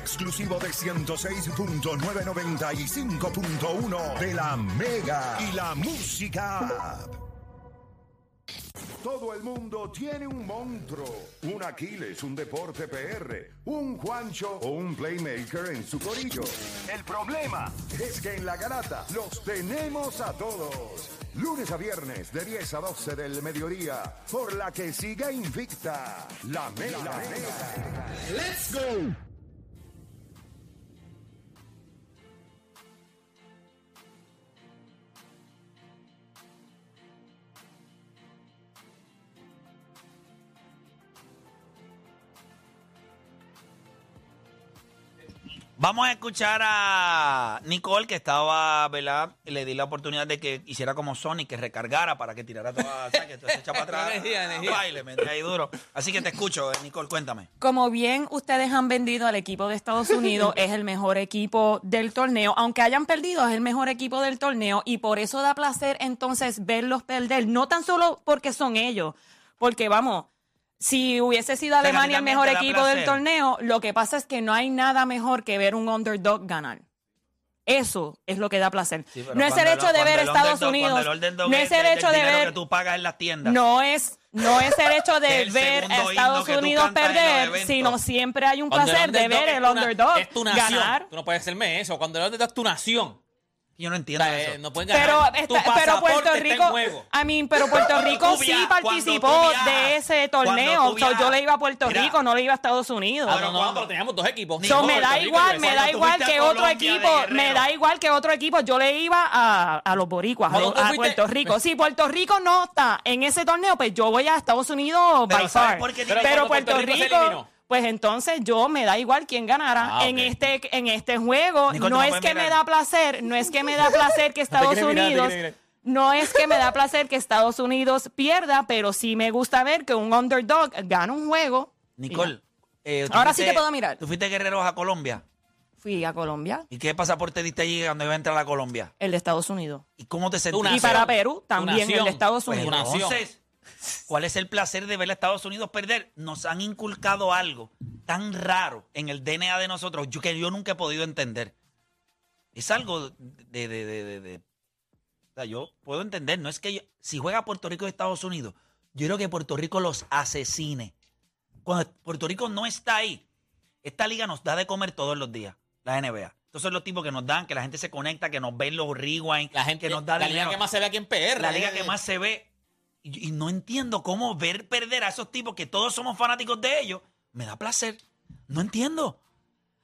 Exclusivo de 106.995.1 de la Mega y la Música. Todo el mundo tiene un monstruo, un Aquiles, un Deporte PR, un Juancho o un Playmaker en su corillo. El problema es que en la garata los tenemos a todos. Lunes a viernes de 10 a 12 del mediodía, por la que siga invicta la Mega. ¡Let's go! Vamos a escuchar a Nicole, que estaba, ¿verdad? Le di la oportunidad de que hiciera como Sonic, que recargara para que tirara toda, o sea, que se echa para atrás. Energía, energía. Baile, me ahí duro. Así que te escucho, eh, Nicole, cuéntame. Como bien ustedes han vendido al equipo de Estados Unidos, es el mejor equipo del torneo. Aunque hayan perdido, es el mejor equipo del torneo y por eso da placer entonces verlos perder. No tan solo porque son ellos, porque vamos, si hubiese sido Alemania el mejor equipo del torneo, lo que pasa es que no hay nada mejor que ver un underdog ganar. Eso es lo que da placer. Sí, no es el hecho lo- de ver Estados Unidos. No es el hecho de ver que tú pagas en las tiendas. no es, no es el hecho de El ver a Estados Unidos perder, sino siempre hay un Cuando placer de underdog ver es el tu na- underdog Es tu nación. ganar. Tú no puedes hacerme eso. Cuando el underdog es tu nación. Yo no O entiendo sea, eso. eh, no pueden Pero, ganar. Pero Puerto Rico. I mean, pero Puerto Rico sí via- participó de ese torneo. So, yo le iba a Puerto mira, Rico, no le iba a Estados Unidos. Ah, Pero no, no, cuando- pero teníamos dos equipos. So, me da igual, me da igual que otro equipo, me da igual que otro equipo. Yo le iba a, a los boricuas, a, a Puerto Rico. Si Puerto Rico no está en ese torneo, pues yo voy a Estados Unidos Pero by ¿sabes far. por qué Pero Puerto Puerto Rico. Pues entonces yo me da igual quién ganara Ah, en este en este juego. Nicole, no no es que me da placer, no es que me da placer que Estados mirar, Unidos mirar. no es que me da placer que Estados Unidos pierda, pero sí me gusta ver que un underdog gana un juego. Nicole. eh, Ahora sí te puedo mirar. Tú fuiste guerreros a Colombia. Fui a Colombia, ¿Y qué pasaporte diste allí cuando iba a entrar a Colombia? el de Estados Unidos. ¿Y cómo te sentiste? Y para Perú también, el de Estados Pues Unidos. Entonces, ¿cuál es el placer de ver a Estados Unidos perder? Nos han inculcado algo tan raro en el DNA de nosotros yo- que yo nunca he podido entender. Es algo de... de, de, de- de- o sea, yo puedo entender, no es que yo- si juega Puerto Rico y Estados Unidos, yo creo que Puerto Rico los asesine. Cuando Puerto Rico no está ahí, esta liga nos da de comer todos los días, la NBA. Estos son los tipos que nos dan, que la gente se conecta, que nos ven los rewind, La gente, que nos da la dinero. liga que más se ve aquí en PR. La liga eh. que más se ve. Y, y no entiendo cómo ver perder a esos tipos que todos somos fanáticos de ellos me da placer. No entiendo. O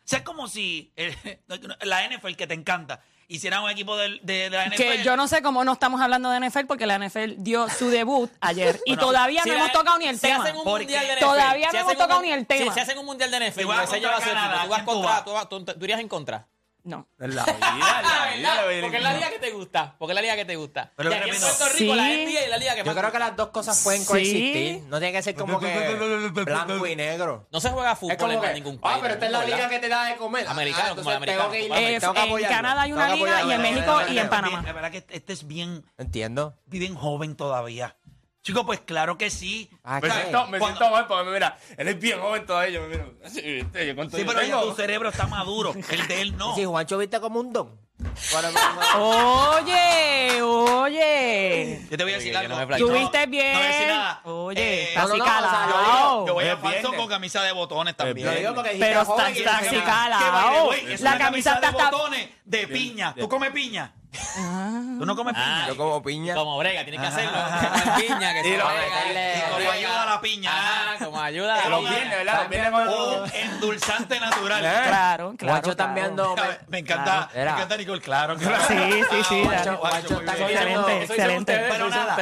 sea, es como si eh, la NFL que te encanta hiciera un equipo del- de, de la NFL. Que yo no sé cómo no estamos hablando de NFL porque la NFL dio su debut ayer y Bueno, todavía Si no la- hemos tocado ni el si tema. hacen un mundial de NFL, todavía si no hemos un tocado ni el tema. Si, si hacen un mundial de NFL, Si vas USA lleva contra su equipo, Canadá, tú vas ¿quién tú contra, vas? tú, vas- tú- tú irías en contra. No. La verdad, porque es la liga que te gusta. Porque es la liga que te gusta. Pero y aquí en Puerto Rico, la sí. NBA es la liga que Yo más creo que las dos cosas pueden Sí. coexistir. No tiene que ser como que blanco y negro. No se juega Es fútbol como en que, ningún país. ah, pero esta es la ¿verdad? liga que te da de comer. Americano, Ah, como el entonces tengo que ir, americano. Eh, tengo que en apoyarlo. Canadá hay una que liga y en. México y en Panamá. La verdad que este es bien, Entiendo. bien joven todavía. Chicos, pues claro que sí. Ah, Me ¿qué? siento, me Cuando- siento mal porque mira, él es bien joven todavía. Mira, sí, ¿viste? ¿Cuánto Sí, yo pero ya tengo? tu cerebro está maduro. El de él no. Si Juancho viste como un don. Bueno, Oye, oye. Yo te voy a decir Oye, que algo. no me. Tuviste bien. No voy a decir nada. Oye, Eh, está no, no, no, o sea, calado. yo- Yo voy a Es falso viernes. con camisa de botones también. Lo digo porque dijiste Pero joven está, y "Ah". Que, es La una camisa camisa está de botones de piña. ¿Tú comes piña? ¿Tú no comes Ah, piña? Yo como piña. Como brega, tienes que hacerlo. Piña, que se lo- brega. meterle- Y como ayuda a la piña. Ajá, como ayuda ¿verdad? Los viernes con Un endulzante natural. Claro, claro. Guacho está claro. enviando. Mira, Me encanta, me encanta Nicole, claro. claro. Sí, sí, sí. Guacho. Guacho está Excelente, excelente. Pero nada,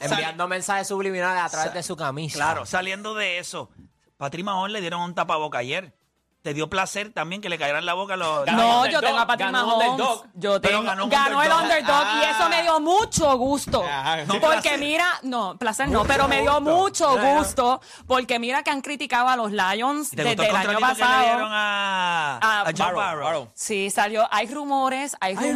enviando mensajes subliminales a través de su camisa. claro, saliendo de eso, Patrick Mahon le dieron un tapaboca ayer. ¿Te dio placer también que le cayeran la boca los... Ganó No, yo tengo a Patrick ganó Mahomes. Underdog. Yo tengo, ganó ganó, el Underdog. y Ah. eso me dio mucho gusto. Ajá. No, porque placer. mira, no, placer no, pero me dio mucho gusto porque mira que han criticado a los Lions ¿Y te desde gustó el el año contratito que le dieron pasado. a, A a Joe Barrow? Barrow. Sí, salió. Hay rumores, hay rumores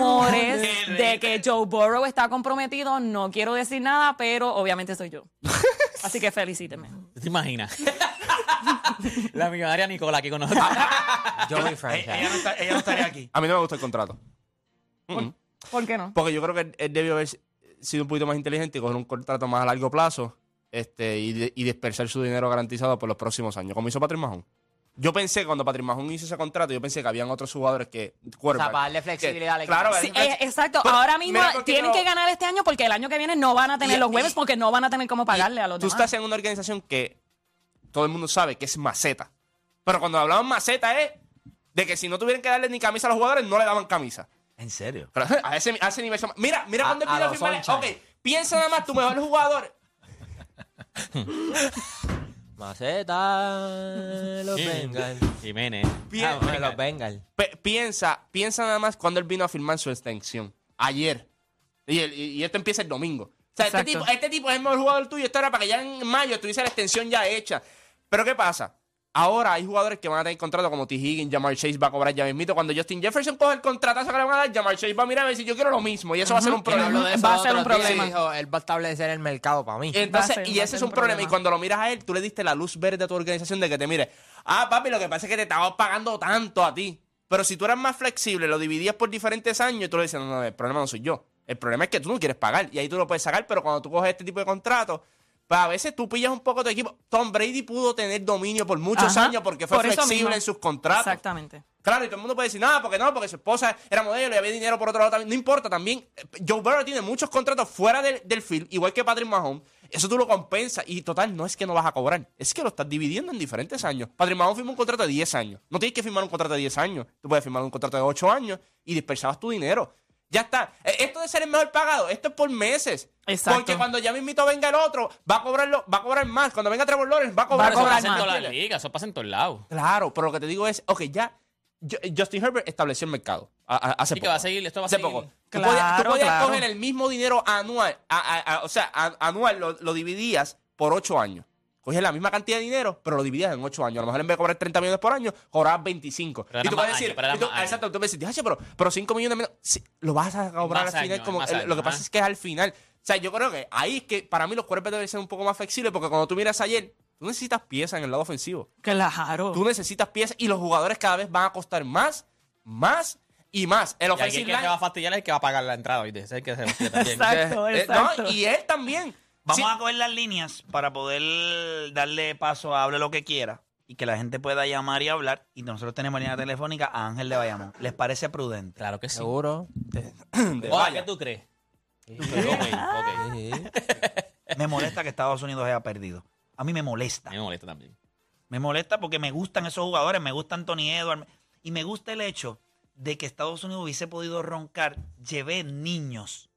rumores. de que Joe Burrow está comprometido. No quiero decir nada, pero obviamente soy yo. Así que felicíteme. ¿Te imaginas? la millonaria Nicola aquí con nosotros. Joey Eh, Franchise. ella, no está- ella no estaría aquí. A mí no me gusta el contrato. ¿Por qué no? Porque yo creo que él, él debió haber sido un poquito más inteligente y coger un contrato más a largo plazo este, y, de- y dispersar su dinero garantizado por los próximos años, como hizo Patrick Mahon. Yo pensé, que cuando Patrick Mahon hizo ese contrato, yo pensé que habían otros jugadores que... O sea, quarterback, para darle que- flexibilidad al Claro, equipo. Sí, es- eh, exacto. Pero, Ahora mismo mira, tienen que ganar este año porque el año que viene no van a tener Y- los jueves porque no van a tener cómo pagarle a los Tú demás. estás en una organización que todo el mundo sabe que es maceta. Pero cuando hablamos maceta es de que si no tuvieran que darle ni camisa a los jugadores, no le daban camisa. ¿En serio? Pero a ese, a ese nivel. son- Mira, mira A- cuando él a vino a los firmar. Sunshine. Ok, piensa nada más tu mejor jugador. Maceta, los Bengals. Jiménez. Bien. Ah, bueno, los Bengals. Pe- piensa, piensa nada más cuando él vino a firmar su extensión. Ayer. Y, el- y- y esto empieza el domingo. O sea, este Exacto. tipo, este tipo es el mejor jugador tuyo. Esto era para que ya en mayo tuviese la extensión ya hecha. Pero ¿qué pasa? Ahora hay jugadores que van a tener contrato como T. Higgins, Jamar Chase va a cobrar ya mismito. Cuando Justin Jefferson coge el contratazo que le van a dar, Jamar Chase va a mirar y va a decir, yo quiero lo mismo. Y eso va a ser un problema. eso Va a ser un y problema. dijo, él va a establecer el mercado para mí. Entonces, ser- y ese es un un problema. problema. Y cuando lo miras a él, tú le diste la luz verde a tu organización de que te mire. Ah, papi, lo que pasa es que te estaba pagando tanto a ti. Pero si tú eras más flexible, lo dividías por diferentes años, tú le dices, no, no, el problema no soy yo. El problema es que tú no quieres pagar. Y ahí tú lo puedes sacar, pero cuando tú coges este tipo de contratos, pues a veces tú pillas un poco tu equipo. Tom Brady pudo tener dominio por muchos Ajá, años porque fue por flexible en sus contratos. Exactamente. Claro, y todo el mundo puede decir, no, porque no, porque su esposa era modelo y había dinero por otro lado también. No importa, también. eh, Joe Burrow tiene muchos contratos fuera del, del field, igual que Patrick Mahomes. Eso tú lo compensas. Y total, no es que no vas a cobrar, es que lo estás dividiendo en diferentes años. Patrick Mahomes firmó un contrato de 10 años. No tienes que firmar un contrato de 10 años. Tú puedes firmar un contrato de 8 años y dispersabas tu dinero. Ya está. Eh, Esto de ser el mejor pagado, esto es por meses. Exacto. Porque cuando ya mismito venga el otro, va a cobrarlo, va a cobrar más. Cuando venga Trevor Lawrence, va a cobrar, Va a Eso cobrar pasa en más. ligas, eso pasa en todos lados. Claro, pero lo que te digo es, ok, ya Ju- Justin Herbert estableció el mercado hace Sí, poco. que va a seguir, esto va a hace seguir. poco. Tú Claro, podías, tú podías claro. coger el mismo dinero anual, a- a- a- o sea, a- anual lo, lo dividías por ocho años. Cogías la misma cantidad de dinero, pero lo dividías en ocho años. A lo mejor en vez de cobrar 30 millones por año, cobrabas 25. Pero y tú más puedes decir, y tú- exacto, tú "Diache, pero, pero 5 millones menos. Sí, lo vas a cobrar Más al final. como lo que pasa es que es al final. O sea, yo creo que ahí es que para mí los cuerpos deben ser un poco más flexibles, porque cuando tú miras ayer, tú necesitas piezas en el lado ofensivo. Claro. Tú necesitas piezas y los jugadores cada vez van a costar más, más y más. El Y aquí el offensive que va a fastidiar es el que va a pagar la entrada, es el que se también. Exacto, Eh, exacto. no, y él también. Vamos Sí, a coger las líneas para poder darle paso a hable lo que quiera y que la gente pueda llamar y hablar. Y nosotros tenemos línea telefónica a Ángel de Bayamón. ¿Les parece prudente? Claro que sí. Seguro. ¿qué tú crees? Me molesta que Estados Unidos haya perdido. A mí me molesta. Me molesta también. Me molesta porque me gustan esos jugadores, me gusta Anthony Edwards y me gusta el hecho de que Estados Unidos hubiese podido roncar, llevé niños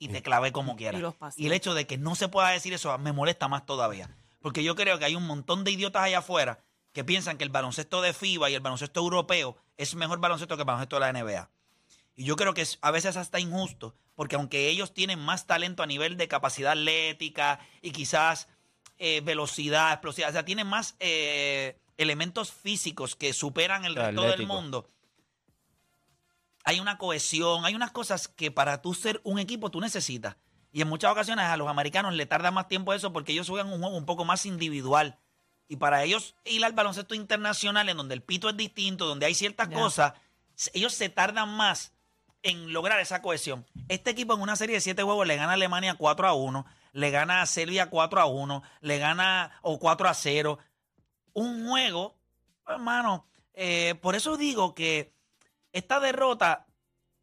y te clavé como quiera. Y. Y el hecho de que no se pueda decir eso me molesta más todavía. Porque yo creo que hay un montón de idiotas allá afuera que piensan que el baloncesto de FIBA y el baloncesto europeo es mejor baloncesto que el baloncesto de la NBA. Y yo creo que es a veces hasta injusto, porque aunque ellos tienen más talento a nivel de capacidad atlética y quizás eh, velocidad, explosividad, o sea, tienen más eh, elementos físicos que superan el resto del mundo. Hay una cohesión, hay unas cosas que para tú ser un equipo tú necesitas. Y en muchas ocasiones a los americanos le tarda más tiempo eso porque ellos juegan un juego un poco más individual. Y para ellos ir al baloncesto internacional, en donde el pito es distinto, donde hay ciertas cosas, ellos se tardan más en lograr esa cohesión. Este equipo en una serie de siete juegos le gana a Alemania 4 a 1, le gana a Serbia 4 a 1, le gana o 4 a 0. Un juego, hermano, eh, por eso digo que esta derrota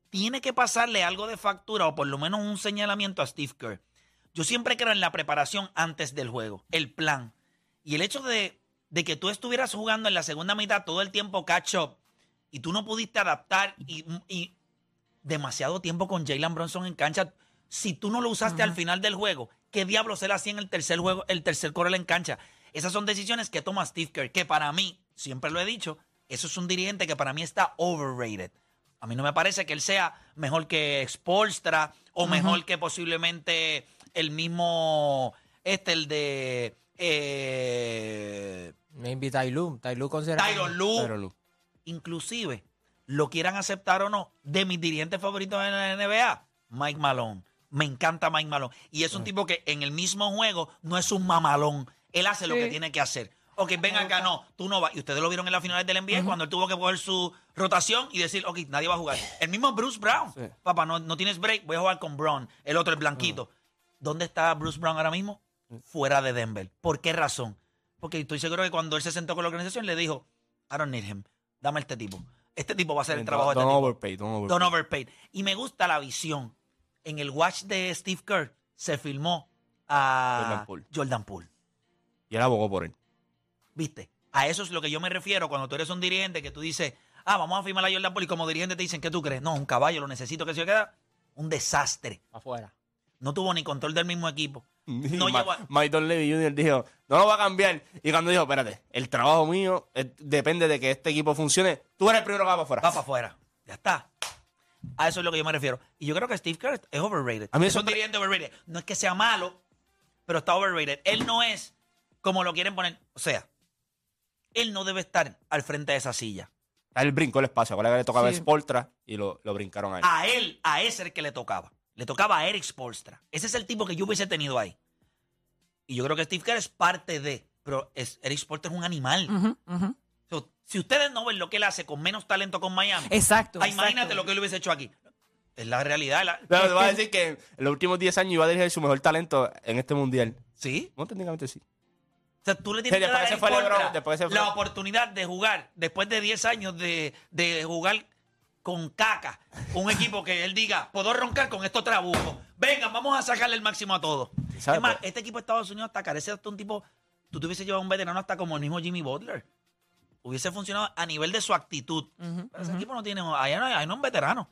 tiene que pasarle algo de factura o por lo menos un señalamiento a Steve Kerr. Yo siempre creo en la preparación antes del juego, el plan. Y el hecho de, de que tú estuvieras jugando en la segunda mitad todo el tiempo catch up y tú no pudiste adaptar y, y demasiado tiempo con Jalen Bronson en cancha. Si tú no lo usaste al final del juego, ¿qué diablos él hacía en el tercer juego, el tercer correl en cancha? Esas son decisiones que toma Steve Kerr, que para mí, siempre lo he dicho, eso es un dirigente que para mí está overrated. A mí no me parece que él sea mejor que Spolstra o mejor que posiblemente el mismo, este, el de eh, Maybe Ty Lue. Ty Lue considera. Tyron Lue. Tyronn Lue. inclusive, lo quieran aceptar o no, de mis dirigentes favoritos en la NBA, Mike Malone. Me encanta Mike Malone. Y es un tipo que en el mismo juego no es un mamalón. Él hace lo que tiene que hacer. Ok, ven acá, no, tú no vas. Y ustedes lo vieron en las finales del NBA cuando él tuvo que coger su rotación y decir, ok, nadie va a jugar. El mismo Bruce Brown. Papá, no, no tienes break, voy a jugar con Brown. El otro, el blanquito. ¿Dónde está Bruce Brown ahora mismo? Fuera de Denver. ¿Por qué razón? Porque estoy seguro que cuando él se sentó con la organización le dijo, I don't need him. Dame este tipo. Este tipo va a hacer el trabajo de Don't este tipo. overpay, don't overpay. Don Overpaid. Y me gusta la visión. En el watch de Steve Kerr se filmó a Jordan Poole. Jordan Poole. Y él abogó por él. ¿Viste? A eso es lo que yo me refiero cuando tú eres un dirigente que tú dices, ah, vamos a firmar a Jordan Poole y como dirigente te dicen, ¿qué tú crees? No, un caballo, lo necesito que se queda. Un desastre. Afuera. No tuvo ni control del mismo equipo. No Ma- a- Don Levy Jr. dijo, no lo va a cambiar. Y cuando dijo, espérate, el trabajo mío eh, depende de que este equipo funcione, tú eres el primero que va para afuera. Va para afuera. Ya está. A eso es lo que yo me refiero. Y yo creo que Steve Kerr es overrated. A mí es eso un me- dirigente overrated. No es que sea malo, pero está overrated. Él no es como lo quieren poner. O sea, él no debe estar al frente de esa silla. A él brincó el espacio. Ahora que le tocaba a Sí. Spoltra y lo, lo brincaron a él. A él, a ese es el que le tocaba. Le tocaba a Eric Spolstra. Ese es el tipo que yo hubiese tenido ahí. Y yo creo que Steve Kerr es parte de. Pero es, Eric Spolstra es un animal. So, si ustedes no ven lo que él hace con menos talento con Miami, Exacto. ah, imagínate exacto. lo que él hubiese hecho aquí. Es la realidad. la- Pero te voy a decir que en los últimos 10 años iba a dirigir su mejor talento en este mundial. ¿Sí? No, técnicamente sí. Sea, tú le tienes Sí, que después dar que se en fue contra LeBron, después que se fue- la oportunidad de jugar después de 10 años de, de jugar con caca. Un equipo que él diga, puedo roncar con estos trabucos. Vengan, vamos a sacarle el máximo a todos. ¿Sabe Es más, este equipo de Estados Unidos hasta carece hasta un tipo. Tú te hubiese llevado un veterano hasta como el mismo Jimmy Butler. Hubiese funcionado a nivel de su actitud. Pero ese equipo no tiene. Ahí no hay, ahí no hay un veterano.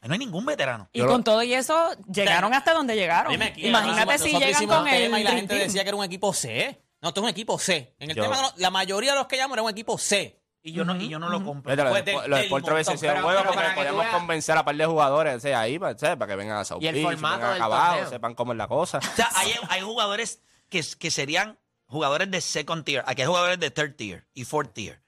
Ahí no hay ningún veterano. Y Yo con lo- todo y eso, llegaron hasta donde llegaron. Dime Imagínate si llegan con el y la gente decía que era un equipo C. No, esto es un equipo C. En el Yo- tema, de lo- la mayoría de los que llaman era un equipo C. Y yo no, y yo no lo compro. Pues los del- los del Spoltra a veces montón, hicieron pero- juegos pero porque para que tú podíamos veas- convencer a par de jugadores o sea, ahí, ¿sabes? para que vengan a South Y el Beach, formato vengan del acá abajo, torneo. sepan cómo es la cosa. O sea, hay, hay jugadores que, que serían jugadores de second tier. Aquí hay jugadores de third tier y fourth tier.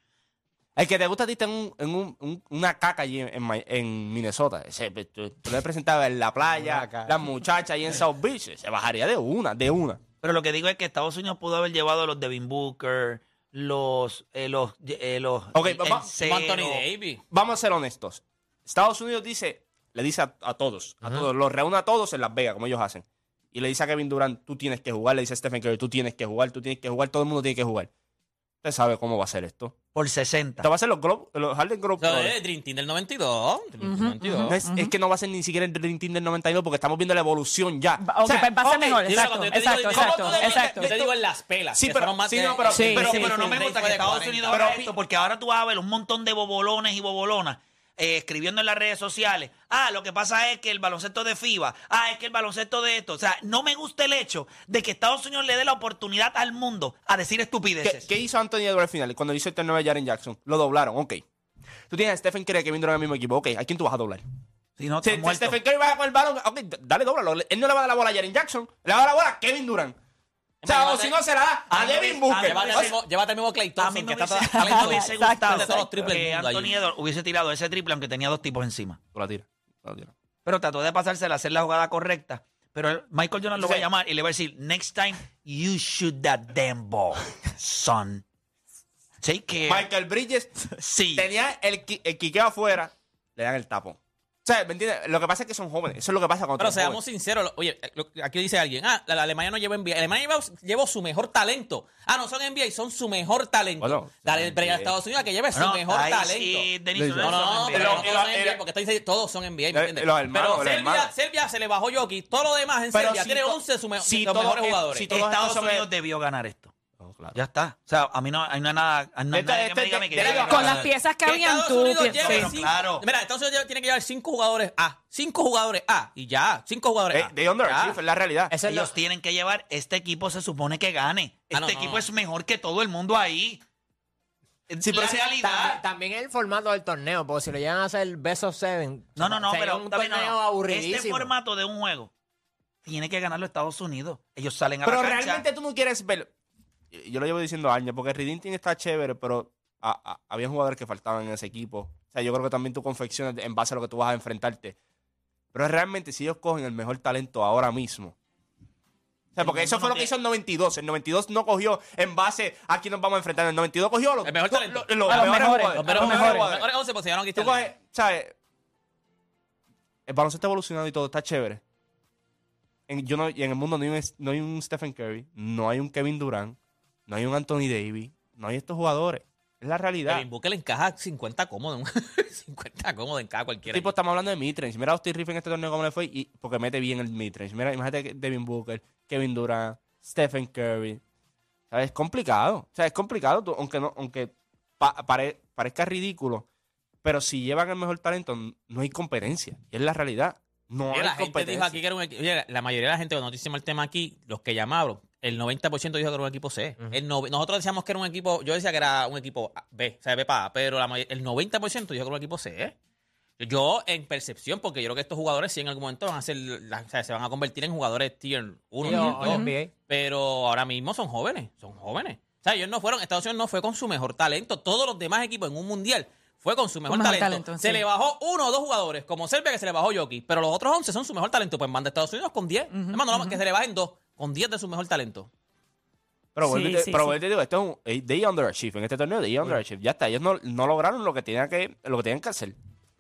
El que te gusta a ti está en, un- en un- un- una caca allí en, en Mi- en Minnesota. Ese, pues, tú, tú le presentabas en la playa, las muchachas ahí en South Beach. Se bajaría de una, de una. Pero lo que digo es que Estados Unidos pudo haber llevado a los Devin Booker, los. Eh, los, eh, los va-. Anthony Davis. Vamos a ser honestos. Estados Unidos dice, le dice a, a todos, a todos, los reúne a todos en Las Vegas, como ellos hacen. Y le dice a Kevin Durant, tú tienes que jugar. Le dice a Stephen Curry, tú tienes que jugar, tú tienes que jugar, todo el mundo tiene que jugar. Usted sabe cómo va a ser esto. Por 60. Esto va a ser los, Globe, los Harlem Globe O sea, Brothers. es Dream Team del 92. Dream Team del 92. No es, es que no va a ser ni siquiera el Dream Team del 92 porque estamos viendo la evolución ya. Va- ok, pues va a ser ok, mejor, exacto, te digo- exacto, ¿cómo exacto, exacto. Yo te digo en las pelas. Sí, pero- más sí, no, pero- Sí, pero, sí, pero no me gusta que Estados 40. Unidos Pero- haga esto, porque ahora tú vas a ver un montón de bobolones y bobolonas eh, escribiendo en las redes sociales. Ah, lo que pasa es que el baloncesto de FIBA. Ah, es que el baloncesto de esto. O sea, no me gusta el hecho de que Estados Unidos le dé la oportunidad al mundo a decir ¿Qué, estupideces. qué hizo Anthony Edwards al final? Cuando hizo el turno de Jaren Jackson. Lo doblaron, ok. Tú tienes a Stephen Curry Kevin Durant en el mismo equipo. Ok, ¿a quién tú vas a doblar? Si no, Si, si. Stephen Curry va con el balón, ok, dale, dóblalo. Él no le va a dar la bola a Jaren Jackson. Le va a dar la bola a Kevin Durant. O sea, o si no, se la da a a mí me- Devin Booker. mí Llévate el mismo- Clay A Thompson, mí que me hubiese, a mí me hubiese Exacto, gustado de todos los triples que Anthony. Edwards hubiese tirado ese triple aunque tenía dos tipos encima. Tú la tiras. tú la tiras. Pero trató de pasársela, hacer la jugada correcta. Pero el- Michael Jordan lo va a Sí. llamar y le va a decir, next time you shoot that damn ball, son. Take care. Michael Bridges Sí. tenía el, el quiqueo afuera, le dan el tapón. O sea, ¿me entiendes? Lo que pasa es que son jóvenes. Eso es lo que pasa cuando Pero seamos sinceros, oye, lo- aquí dice alguien, ah, la, la Alemania no lleva NBA. Alemania lleva, llevó su mejor talento. Ah, no son NBA, son su mejor talento. Bueno, Dale el break a. Estados Unidos a que lleve su mejor ahí talento. sí, Denis, No, No, no, pero no Pero- todos son NBA, porque está diciendo, todos son NBA, ¿me Los- entiendes? los hermanos, pero Serbia, hermanos. Serbia se le bajó Jokic, todo lo demás en Pero Serbia si tiene to- 11 de sus si mejores es- jugadores. si todos Estados Unidos debió ganar esto. Claro. Ya está. O sea, a mí no, hay no hay nada, no Este- nadie que este- me diga de- ganó. Con las piezas que habían Estados tú. Unidos Pero cinco- claro. Mira, Estados Unidos tiene que llevar cinco jugadores A. Cinco jugadores A. Y ya. Cinco jugadores Eh, A. de underachieve, Ya. es la realidad. Eso es lo- Ellos tienen que llevar, este equipo se supone que gane. Este Ah, no, no, equipo no. es mejor que todo el mundo ahí. Sí, pero realidad. También, también el formato del torneo, porque si lo llegan a hacer best of seven, No, no, no, pero un torneo no. aburridísimo. Este formato de un juego tiene que ganarlo Estados Unidos. Ellos salen a Pero la cancha. realmente tú no quieres ver. Yo lo llevo diciendo años, porque Redeeming está chévere, pero a- a- había jugadores que faltaban en ese equipo. O sea, yo creo que también tú confeccionas en base a lo que tú vas a enfrentarte. Pero realmente, si ellos cogen el mejor talento ahora mismo. O sea, porque eso fue lo que hizo el 92. El 92 no cogió en base a quién nos vamos a enfrentar. El 92 cogió los, El mejor los- talento. los- los mejores. Los mejores los jugadores. jugadores. Los mejores 11 se a Tú coges, ¿sabes? El baloncesto evolucionado y todo está chévere. En, yo no, y en el mundo no hay, un, no hay un Stephen Curry, no hay un Kevin Durant, no hay un Anthony Davis, no hay estos jugadores. Es la realidad. Devin Booker le encaja 50 cómodo. 50 cómodo encaja cualquiera. Tipo, estamos hablando de midrange. Mira a Austin Riff en este torneo cómo le fue, y, porque mete bien el midrange. Mira, imagínate Devin Booker, Kevin Durant, Stephen Curry. ¿Sabes? Es complicado. O sea, es complicado, tú- aunque no, aunque pa- pare- parezca ridículo. Pero si llevan el mejor talento, no hay competencia. Y es la realidad. No hay la gente competencia. dijo aquí que era un equipo. La mayoría de la gente, cuando hicimos el tema aquí, los que llamaron, el 90% dijo que era un equipo C. El nosotros decíamos que era un equipo, yo decía que era un equipo B, o sea, B para A, pero la el 90% dijo que era un equipo C. ¿eh? Yo, en percepción, porque yo creo que estos jugadores sí en algún momento van a ser, la- o sea, se van a convertir en jugadores tier 1, Sí, o- o NBA. pero ahora mismo son jóvenes, son jóvenes. O sea, ellos no fueron, Estados Unidos no fue con su mejor talento. Todos los demás equipos en un mundial fue con su mejor, mejor talento. talento, Se sí. le bajó uno o dos jugadores, como Serbia que se le bajó Jokic, pero los otros 11 son su mejor talento. Pues manda Estados Unidos con 10. Hermano, no, que se le bajen dos, con 10 de su mejor talento. Pero, Sí, vuelvo sí, pero sí. digo, esto es un eh, they underachieve. En este torneo, they underachieve. Ya está. Ellos no, no lograron lo que tenían que, lo que tenían que hacer.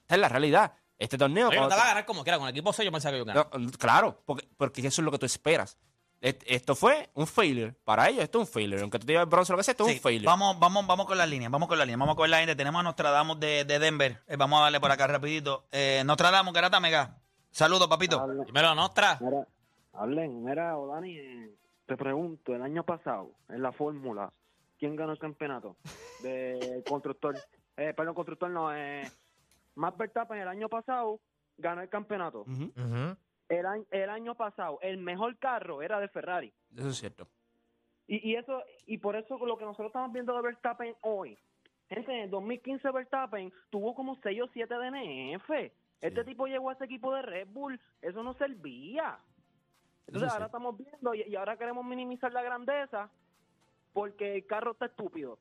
Esta es la realidad. Este torneo. Oye, no te va a ganar como quiera. Con el equipo 6 yo pensaba que yo ganaba. No, claro, porque, porque eso es lo que tú esperas. Esto fue un failure. Para ellos, esto es un failure. Aunque tú te el bronce lo que sea, esto es Sí, un failure. Vamos, vamos, vamos con las líneas, vamos con las líneas, vamos con la gente. Tenemos a Nostradamus de, de Denver. Eh, vamos a darle por acá rapidito. Eh, Nostradamus, Garata Mega. Saludos, papito. Hablen, Dímelo, Nostra. mira, hablen, mira, Odani, eh, te pregunto, el año pasado, en la fórmula, ¿quién ganó el campeonato? De constructor. Eh, perdón, constructor no, eh, Matt Verstappen el año pasado ganó el campeonato. Ujú. El, año- el año pasado, el mejor carro era de Ferrari. Eso es cierto. Y, y eso y por eso lo que nosotros estamos viendo de Verstappen hoy. Gente, en el 2015 Verstappen tuvo como 6 o 7 DNF. Este tipo llegó a ese equipo de Red Bull, eso no servía. Entonces Eso sí. ahora estamos viendo y, y ahora queremos minimizar la grandeza porque el carro está estúpido.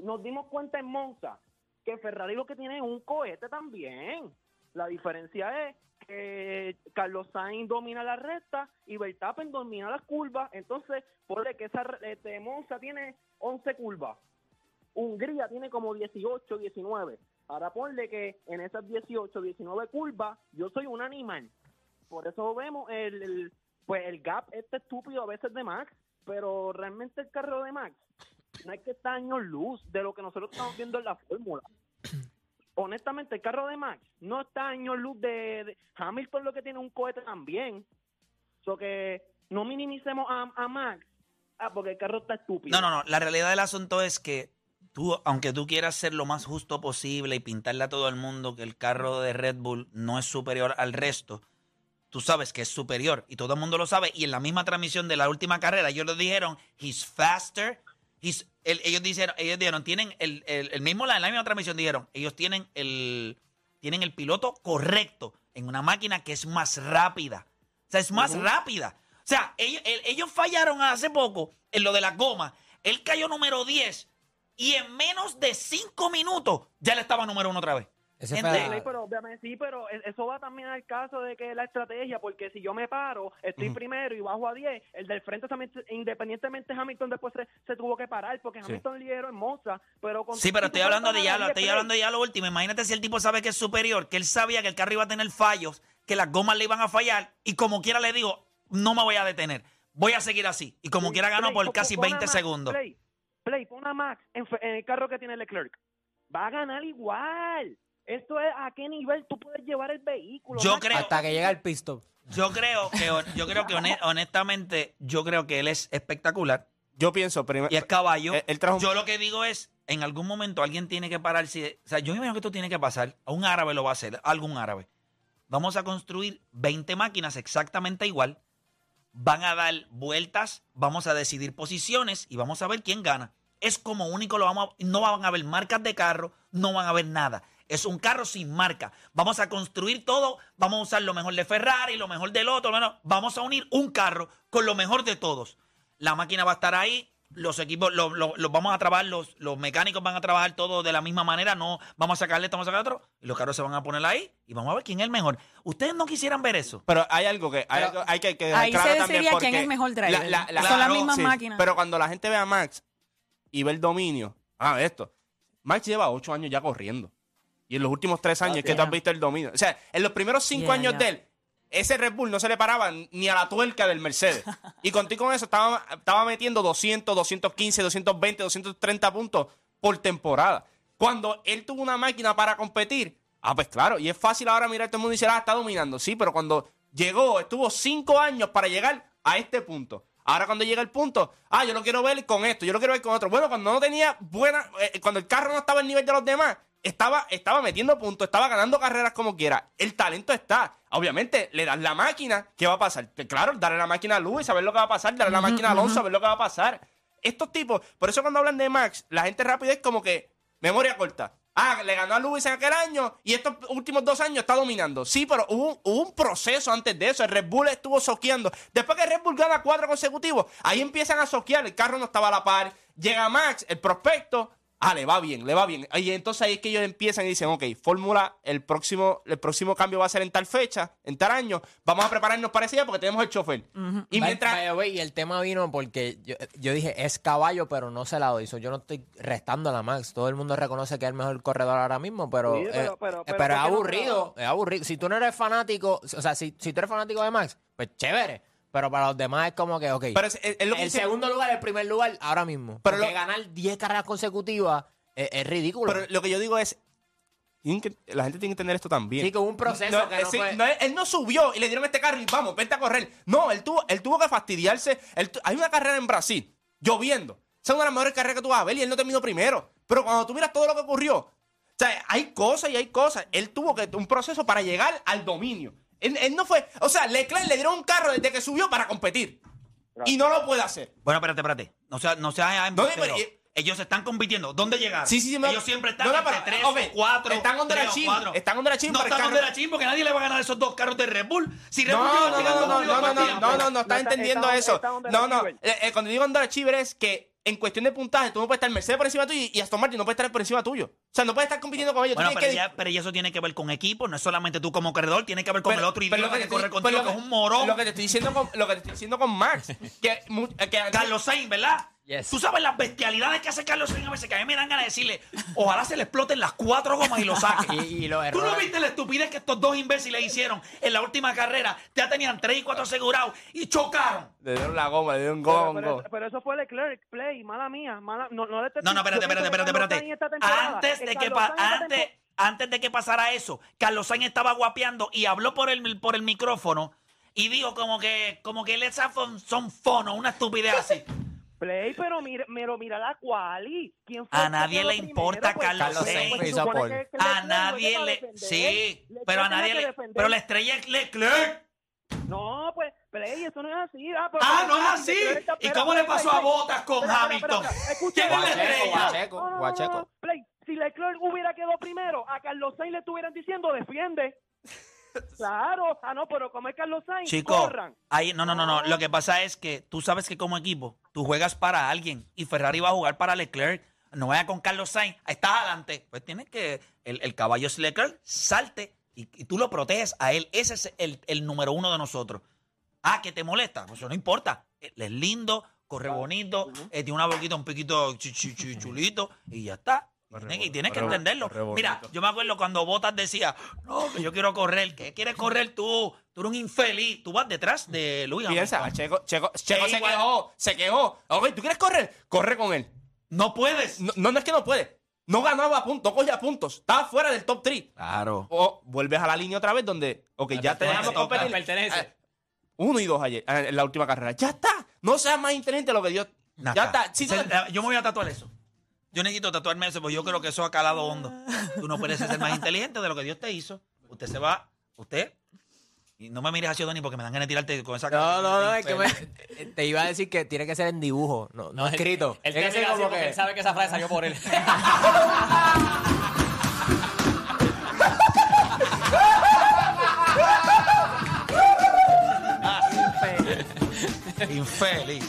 Nos dimos cuenta en Monza que Ferrari lo que tiene es un cohete también. La diferencia es que Carlos Sainz domina la recta y Verstappen domina las curvas. Entonces, ponle que esa este, Monza tiene 11 curvas. Hungría tiene como 18, 19. Ahora ponle que en esas 18, 19 curvas yo soy un animal. Por eso vemos el, pues el gap este estúpido a veces de Max, pero realmente el carro de Max no hay que estar años luz de lo que nosotros estamos viendo en la fórmula. Honestamente, el carro de Max no está años luz de, de- Hamilton lo que tiene un cohete también. So que no minimicemos a, a Max ah, porque el carro está estúpido. No, no, no. La realidad del asunto es que tú, aunque tú quieras ser lo más justo posible y pintarle a todo el mundo que el carro de Red Bull no es superior al resto, tú sabes que es superior y todo el mundo lo sabe. Y en la misma transmisión de la última carrera, ellos lo dijeron, he's faster. El- ellos, dijeron, ellos dijeron, tienen el, el- el mismo, en la misma transmisión dijeron, ellos tienen el, tienen el piloto correcto en una máquina que es más rápida. O sea, es más rápida. O sea, ellos, el- ellos fallaron hace poco en lo de la goma. Él cayó número 10 y en menos de 5 minutos ya le estaba número 1 otra vez. Ese Play, pero obviamente sí, pero e- eso va también al caso de que la estrategia, porque si yo me paro, estoy primero y bajo a 10, el del frente también, independientemente Hamilton después se, se tuvo que parar, porque Hamilton lideró en Monza, pero con Sí, pero estoy hablando de ya, lo 10, estoy hablando de ya lo último. Imagínate si el tipo sabe que es superior, que él sabía que el carro iba a tener fallos, que las gomas le iban a fallar, y como quiera le digo, no me voy a detener. Voy a seguir así. Y como quiera ganó por casi pon a 20 Max, segundos. Play, Play, pon a Max en, fe- en el carro que tiene Leclerc. Va a ganar igual. Esto es a qué nivel tú puedes llevar el vehículo. Yo Max. creo- Hasta que llega el pit stop. Yo creo que, yo creo que hone- honestamente, yo creo que él es espectacular Yo pienso, primero. y es caballo. Él- él trajo un- Yo lo que digo es, en algún momento alguien tiene que pararse. O sea, yo me imagino que esto tiene que pasar. A un árabe lo va a hacer, algún árabe. Vamos a construir 20 máquinas exactamente igual. Van a dar vueltas, vamos a decidir posiciones y vamos a ver quién gana. Es como único, lo vamos a- no van a haber marcas de carro, no van a haber nada. Es un carro sin marca. Vamos a construir todo, vamos a usar lo mejor de Ferrari, lo mejor del otro. bueno, vamos a unir un carro con lo mejor de todos. La máquina va a estar ahí, los equipos, los, los- los vamos a trabajar, los, los mecánicos van a trabajar todo de la misma manera, no vamos a sacarle esto, vamos a sacar otro, y los carros se van a poner ahí y vamos a ver quién es el mejor. Ustedes no quisieran ver eso. Pero hay algo que hay, algo- hay que, que dejar Ahí claro se también decidiría quién es mejor driver. la- la- la- Son las mismas sí, máquinas. Pero cuando la gente ve a Max y ve el dominio, ah, esto. Max lleva ocho años ya corriendo. Y en los últimos tres años es que tú has visto el dominio. O sea, en los primeros cinco Yeah, años yeah. de él, ese Red Bull no se le paraba ni a la tuerca del Mercedes. y contigo con eso estaba, estaba metiendo 200, 215, 220, 230 puntos por temporada. Cuando él tuvo una máquina para competir, ah, pues claro, y es fácil ahora mirar a todo el mundo y decir, ah, está dominando. Sí, pero cuando llegó, estuvo cinco años para llegar a este punto. Ahora cuando llega el punto, ah, yo lo quiero ver con esto, yo lo quiero ver con otro. Bueno, cuando no tenía buena, eh, cuando el carro no estaba al nivel de los demás, estaba, estaba metiendo puntos, estaba ganando carreras como quiera. El talento está. Obviamente, le das la máquina, ¿qué va a pasar? Claro, darle la máquina a Luis, saber lo que va a pasar, darle la máquina a Alonso, saber lo que va a pasar. Estos tipos, por eso cuando hablan de Max, la gente rápida es como que memoria corta. Ah, le ganó a Lewis en aquel año y estos últimos dos años está dominando. Sí, pero hubo, un- hubo un proceso antes de eso. El Red Bull estuvo soqueando. Después que Red Bull gana cuatro consecutivos, ahí empiezan a soquear. El carro no estaba a la par. Llega Max, el prospecto. Ah, le va bien, le va bien. Y entonces ahí es que ellos empiezan y dicen, ok, fórmula, el próximo, el próximo cambio va a ser en tal fecha, en tal año. Vamos a prepararnos para ese día porque tenemos el chofer. Y mientras... By the way, y el tema vino porque yo, yo dije, es caballo, pero no se la doy. So, yo no estoy restando a la Max. Todo el mundo reconoce que es el mejor corredor ahora mismo, pero, Sí, pero- eh, pero- eh, pero pero ¿por es no aburrido. Es aburrido. Si tú no eres fanático, o sea, si, si tú eres fanático de Max, pues chévere. Pero para los demás es como que, ok. Pero es, es- es lo que el dice- segundo lugar, el primer lugar, ahora mismo. Pero lo- ganar 10 carreras consecutivas es, es ridículo. Pero lo que yo digo es, tienen que- la gente tiene que entender esto también. Sí, que hubo un proceso No, que no sí, fue- no, él, él no subió y le dieron este carro y vamos, vente a correr. No, él tuvo, él tuvo que fastidiarse. Él tu- hay una carrera en Brasil, lloviendo. Esa es una de las mejores carreras que tú vas a ver y él no terminó primero. Pero cuando tú miras todo lo que ocurrió, o sea, hay cosas y hay cosas. Él tuvo que un proceso para llegar al dominio. Él, él no fue, o sea, Leclerc le dieron un carro desde que subió para competir. Y no lo puede hacer. Bueno, espérate, espérate. No sea, no seas No, pero- Ellos están compitiendo. ¿Dónde llegaron? Sí, sí, sí, me- Ellos siempre están No, no, entre pero, tres ok, o cuatro. están under achievement, cuatro. están under No están carro- under achievement porque nadie le va a ganar esos dos carros de Red Bull. Si Red No, Bull no, no, llegando no, no, no, no, no, no, no, No estás está- entendiendo está- eso. está under No, no, eh, eh, cuando digo underachiever es que en cuestión de puntaje tú no puedes estar Mercedes por encima tuyo y Aston Martin no puede estar por encima tuyo. O sea, no puedes estar compitiendo con ellos. Bueno, pero que- ya, pero ya eso tiene que ver con equipo, no es solamente tú como corredor, tiene que ver con pero- el otro lo que, te corre contigo, que es un morón. Lo que te estoy diciendo con, lo que te estoy diciendo con Max. que, que Carlos Sainz, ¿verdad? Yes. Tú sabes las bestialidades que hace Carlos Sainz a veces que a mí me dan ganas de decirle, ojalá se le exploten las cuatro gomas y lo saque. Y- y los ¿Tú no viste la estupidez que estos dos imbéciles hicieron en la última carrera? Ya tenían tres y cuatro asegurados y chocaron. Le dieron la goma, le dieron goma Pero, pero, eso fue Leclerc, Play, mala mía. Mala, no, no, le No, no, espérate, espérate, que espérate, espérate. Antes de que antes, de que pasara eso, Carlos Sainz estaba guapeando y habló por el, por el micrófono y dijo como que, como que él son, son fono, una estupidez así. Play, pero mira, pero mira la quali. ¿Quién fue A nadie le importa primero? Carlos pues, Sainz. pues, que- que A nadie le... es defender. Sí, Leclerc pero a nadie le... defender. Pero la estrella es Leclerc. No, pues, Play, eso no es así. Ah, pero- Ah, no es así. ¿Y cómo le pasó a Bottas con Hamilton? ¿Quién es la estrella? Guacheco, No, no, no, Guacheco. no, Play, si Leclerc hubiera quedado primero, a Carlos Sainz le estuvieran diciendo defiende. Claro, ah, no, pero como es Carlos Sainz, Chico, corran. ahí, no, no, no, no. Lo que pasa es que tú sabes que como equipo, tú juegas para alguien y Ferrari va a jugar para Leclerc. no vaya con Carlos Sainz, estás adelante. Pues tienes que, el, el caballo Leclerc salte y, y tú lo proteges a él. Ese es el, el número uno de nosotros. Ah, que te molesta, pues eso no importa. Él es lindo, corre bonito, eh, tiene una boquita un chu- chu- chulito y ya está. Tienes, que- tienes que entenderlo. corre. Mira, yo me acuerdo cuando Botas decía, no, que yo quiero correr. ¿Qué quieres correr tú? Tú eres un infeliz. Tú vas detrás de Luis Piensa. Checo, Checo, Checo Sí, se igual. quejó, se quejó. Ok, ¿tú quieres correr? Corre con él. No puedes. No, no, no es que no puede. No ganaba puntos, no cogía puntos. Estaba fuera del top 3. Claro. O vuelves a la línea otra vez donde, ok, ya te dejamos toca, competir. pertenece. Uno y dos ayer, eh, en la última carrera. Ya está. No seas más inteligente de lo que Dios. Nada. Ya está. Se- tú- eh, yo me voy a tatuar eso. Yo necesito tatuarme eso, porque yo creo que eso ha calado hondo. Tú no puedes ser más inteligente de lo que Dios te hizo. Usted se va, usted. Y no me mires así, Donny, porque me dan ganas de tirarte con esa No, no, no, es que me- te iba a decir que tiene que ser en dibujo, no, no, escrito. Él, Tiene que ser mira así como porque que- él sabe que esa frase salió por él. Infeliz.